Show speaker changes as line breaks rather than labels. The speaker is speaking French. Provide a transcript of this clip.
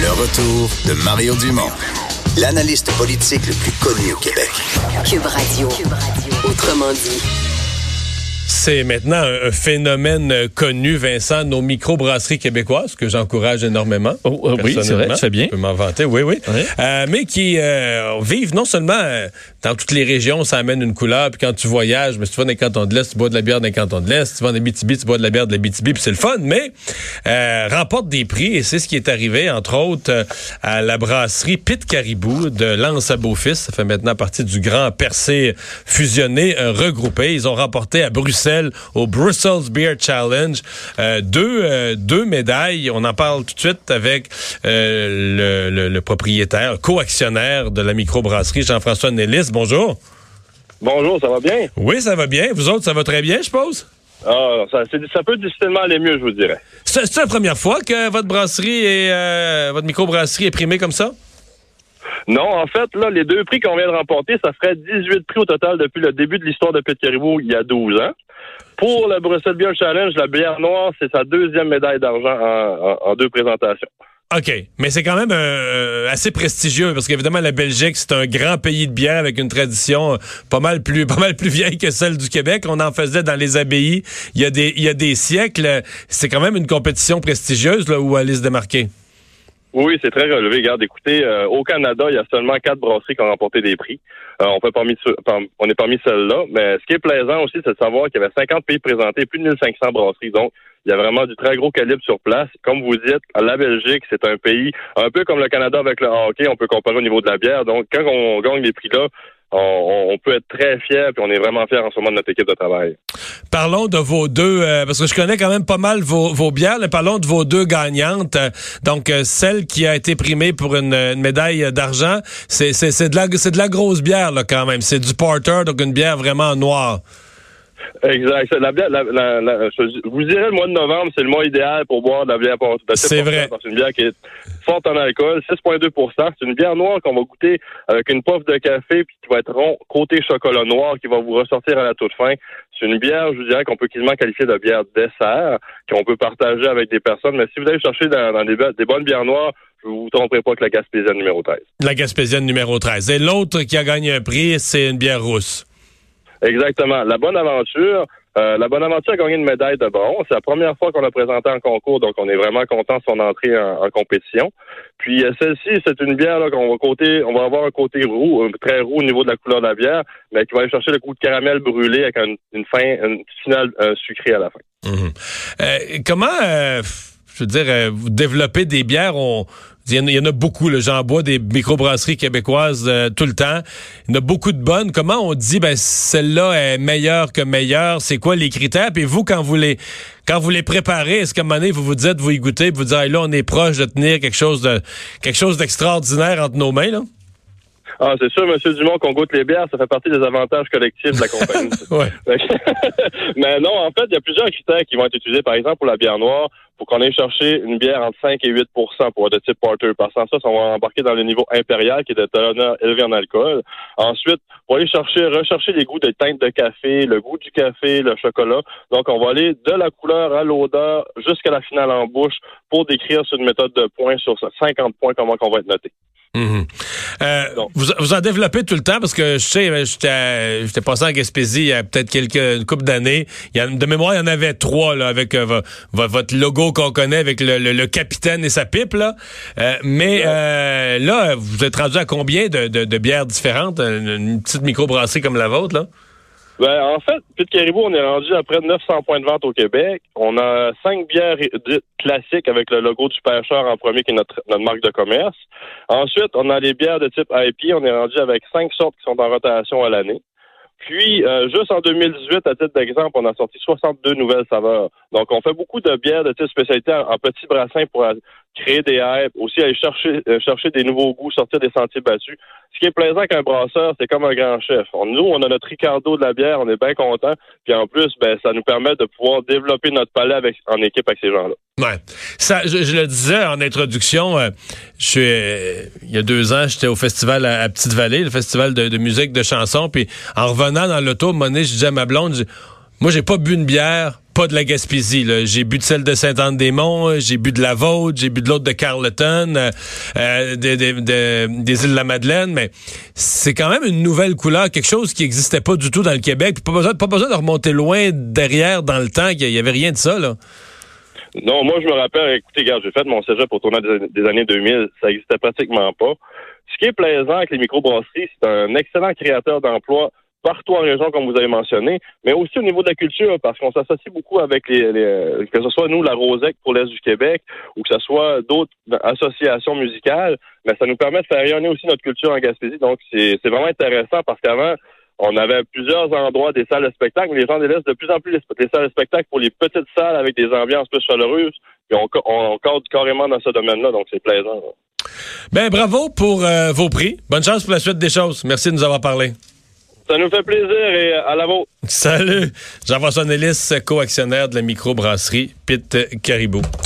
Le retour de Mario Dumont, l'analyste politique le plus connu au Québec.
Cube Radio. Autrement dit.
C'est maintenant un, phénomène euh, connu, Vincent, nos microbrasseries québécoises, que j'encourage énormément.
Oh, euh, oui, c'est vrai, tu fais bien.
Je peux m'en vanter, oui, oui. Euh, mais qui vivent non seulement dans toutes les régions, ça amène une couleur, puis quand tu voyages, mais si tu vas dans les cantons de l'Est, tu bois de la bière dans les cantons de l'Est, si tu vas les BTB, tu bois de la bière de la BTB, puis c'est le fun, mais remporte des prix, et c'est ce qui est arrivé, entre autres, à la brasserie Pit Caribou de Lens à Beaufils. Ça fait maintenant partie du grand percé fusionné, regroupé. Ils ont remporté à Bruxelles au Brussels Beer Challenge. Euh, deux, euh, deux médailles. On en parle tout de suite avec euh, le, le, propriétaire, co-actionnaire de la microbrasserie, Jean-François Bonjour.
Bonjour, ça va bien?
Oui, ça va bien. Vous autres, ça va très bien, je suppose?
Ah, ça, ça, peut difficilement aller mieux, je vous dirais.
C'est la première fois que votre brasserie et votre microbrasserie est primée comme ça?
Non, en fait, là, les deux prix qu'on vient de remporter, ça ferait 18 prix au total depuis le début de l'histoire de Petit Caribou il y a 12 ans. Pour le Bruxelles Beer Challenge, la bière noire, c'est sa deuxième médaille d'argent en, deux présentations.
OK, mais c'est quand même euh, assez prestigieux parce qu'évidemment la Belgique c'est un grand pays de bière avec une tradition euh, pas mal plus pas mal plus vieille que celle du Québec. On en faisait dans les abbayes il y a des il y a des siècles. C'est quand même une compétition prestigieuse là où aller se démarquer.
Oui, c'est très relevé. Regarde, écoutez, euh, au Canada, il y a seulement quatre brasseries qui ont remporté des prix. Euh, on fait parmi, on est parmi celles-là. Mais ce qui est plaisant aussi, c'est de savoir qu'il y avait 50 pays présentés, plus de 1500 brasseries. Donc, il y a vraiment du très gros calibre sur place. Comme vous dites, la Belgique, c'est un pays un peu comme le Canada avec le hockey. On peut comparer au niveau de la bière. Donc, quand on gagne des prix-là, on, peut être très fiers, puis on est vraiment fiers en ce moment de notre équipe de travail.
Parlons de vos deux, euh, parce que je connais quand même pas mal vos, bières, parlons de vos deux gagnantes. Donc, euh, celle qui a été primée pour une, médaille d'argent, c'est, de la, de la grosse bière, là, quand même. C'est du porter, donc une bière vraiment noire.
Exact. La bière, la, je vous dirais le mois de novembre, c'est le mois idéal pour boire de la bière porter.
C'est vrai.
C'est une bière qui est forte en alcool, 6,2% C'est une bière noire qu'on va goûter avec une pof de café puis qui va être rond côté chocolat noir qui va vous ressortir à la toute fin. C'est une bière, je vous dirais, qu'on peut quasiment qualifier de bière dessert, qu'on peut partager avec des personnes. Mais si vous allez chercher dans, des, des bonnes bières noires, je vous tromperai pas que la Gaspésienne numéro 13.
La Gaspésienne numéro 13. Et l'autre qui a gagné un prix, c'est une bière rousse.
Exactement. La bonne aventure, euh, la Bonne Aventure a gagné une médaille de bronze. C'est la première fois qu'on l'a présenté en concours, donc on est vraiment content de son entrée en, compétition. Puis euh, celle-ci, c'est une bière qu'on va côté, on va avoir un côté roux, très roux au niveau de la couleur de la bière, mais qui va aller chercher le goût de caramel brûlé avec une, fin, une finale sucrée à la fin.
Mhm. Euh, comment, je veux dire, vous développez des bières, on, il y, en a, beaucoup. J'en bois des microbrasseries québécoises euh, tout le temps. Il y en a beaucoup de bonnes. Comment on dit ben celle-là est meilleure que meilleure? C'est quoi les critères? Puis vous, quand vous les quand vous les préparez, est-ce qu'à un moment donné, vous vous dites, vous y goûtez, vous dites là, on est proche de tenir quelque chose de quelque chose d'extraordinaire entre nos mains, là?
Ah, c'est sûr, M. Dumont, qu'on goûte les bières, ça fait partie des avantages collectifs de la compagnie. Mais non, en fait, il y a plusieurs critères qui vont être utilisés. Par exemple, pour la bière noire, pour qu'on aille chercher une bière entre 5 et 8% pour être de type porter. Par ça, ça, on va embarquer dans le niveau impérial, qui est de teneur élevé en alcool. Ensuite, pour aller chercher, rechercher les goûts de teinte de café, le goût du café, le chocolat. Donc, on va aller de la couleur à l'odeur jusqu'à la finale en bouche pour décrire sur une méthode de points sur 50 points comment on va être noté.
Mhm. Euh, vous, vous, en développez tout le temps parce que je sais, euh, j'étais passé en Gaspésie il y a peut-être quelques une couple d'années. De mémoire, il y en avait trois là, avec euh, votre logo qu'on connaît avec le, capitaine et sa pipe. Là. mais là, vous êtes rendu à combien de, de bières différentes? Une petite microbrasserie comme la vôtre? là?
Ben, en fait, Pete Caribou, on est rendu à près de 900 points de vente au Québec. On a cinq bières classiques avec le logo du pêcheur en premier, qui est notre, notre marque de commerce. Ensuite, on a les bières de type IP. On est rendu avec cinq sortes qui sont en rotation à l'année. Puis, euh, juste en 2018, à titre d'exemple, on a sorti 62 nouvelles saveurs. Donc, on fait beaucoup de bières de type spécialité en, en petits brassins pour créer des hypes, aussi aller chercher, euh, chercher des nouveaux goûts, sortir des sentiers battus. Ce qui est plaisant qu'un brasseur, c'est comme un grand chef. nous, on a notre Ricardo de la bière, on est bien content. Puis en plus, ben, ça nous permet de pouvoir développer notre palais avec, en équipe avec ces gens-là.
Ouais. Ça, je, le disais en introduction, euh, je suis, euh, il y a deux ans, j'étais au festival à, Petite-Vallée, le festival de, musique, de chansons. Puis en revenant dans l'auto, donné, je disais à ma blonde, moi, j'ai pas bu une bière pas de la Gaspésie. J'ai bu de celle de Saint-Anne-des-Monts, j'ai bu de la Vôtre, j'ai bu de l'autre de Carleton, euh, des îles de la Madeleine, mais c'est quand même une nouvelle couleur, quelque chose qui n'existait pas du tout dans le Québec. Pas besoin, pas besoin de remonter loin derrière dans le temps, il y avait rien de ça.
Non, moi je me rappelle, écoutez, j'ai fait mon cégep pour tourner des, années 2000, ça n'existait pratiquement pas. Ce qui est plaisant avec les microbrasseries, c'est un excellent créateur d'emplois partout en région, comme vous avez mentionné, mais aussi au niveau de la culture, parce qu'on s'associe beaucoup avec les, que ce soit nous, la Rosec pour l'Est du Québec, ou que ce soit d'autres associations musicales, mais ça nous permet de faire rayonner aussi notre culture en Gaspésie. Donc, c'est vraiment intéressant parce qu'avant, on avait plusieurs endroits des salles de spectacle, mais les gens délaissent de plus en plus les, salles de spectacle pour les petites salles avec des ambiances plus chaleureuses. Et on, on, cadre carrément dans ce domaine-là, donc c'est plaisant.
Ben bravo pour euh, vos prix. Bonne chance pour la suite des choses. Merci de nous avoir parlé.
Ça nous fait plaisir et à la vôtre.
Salut. Jean-François Nellis, co-actionnaire de la microbrasserie Pit Caribou.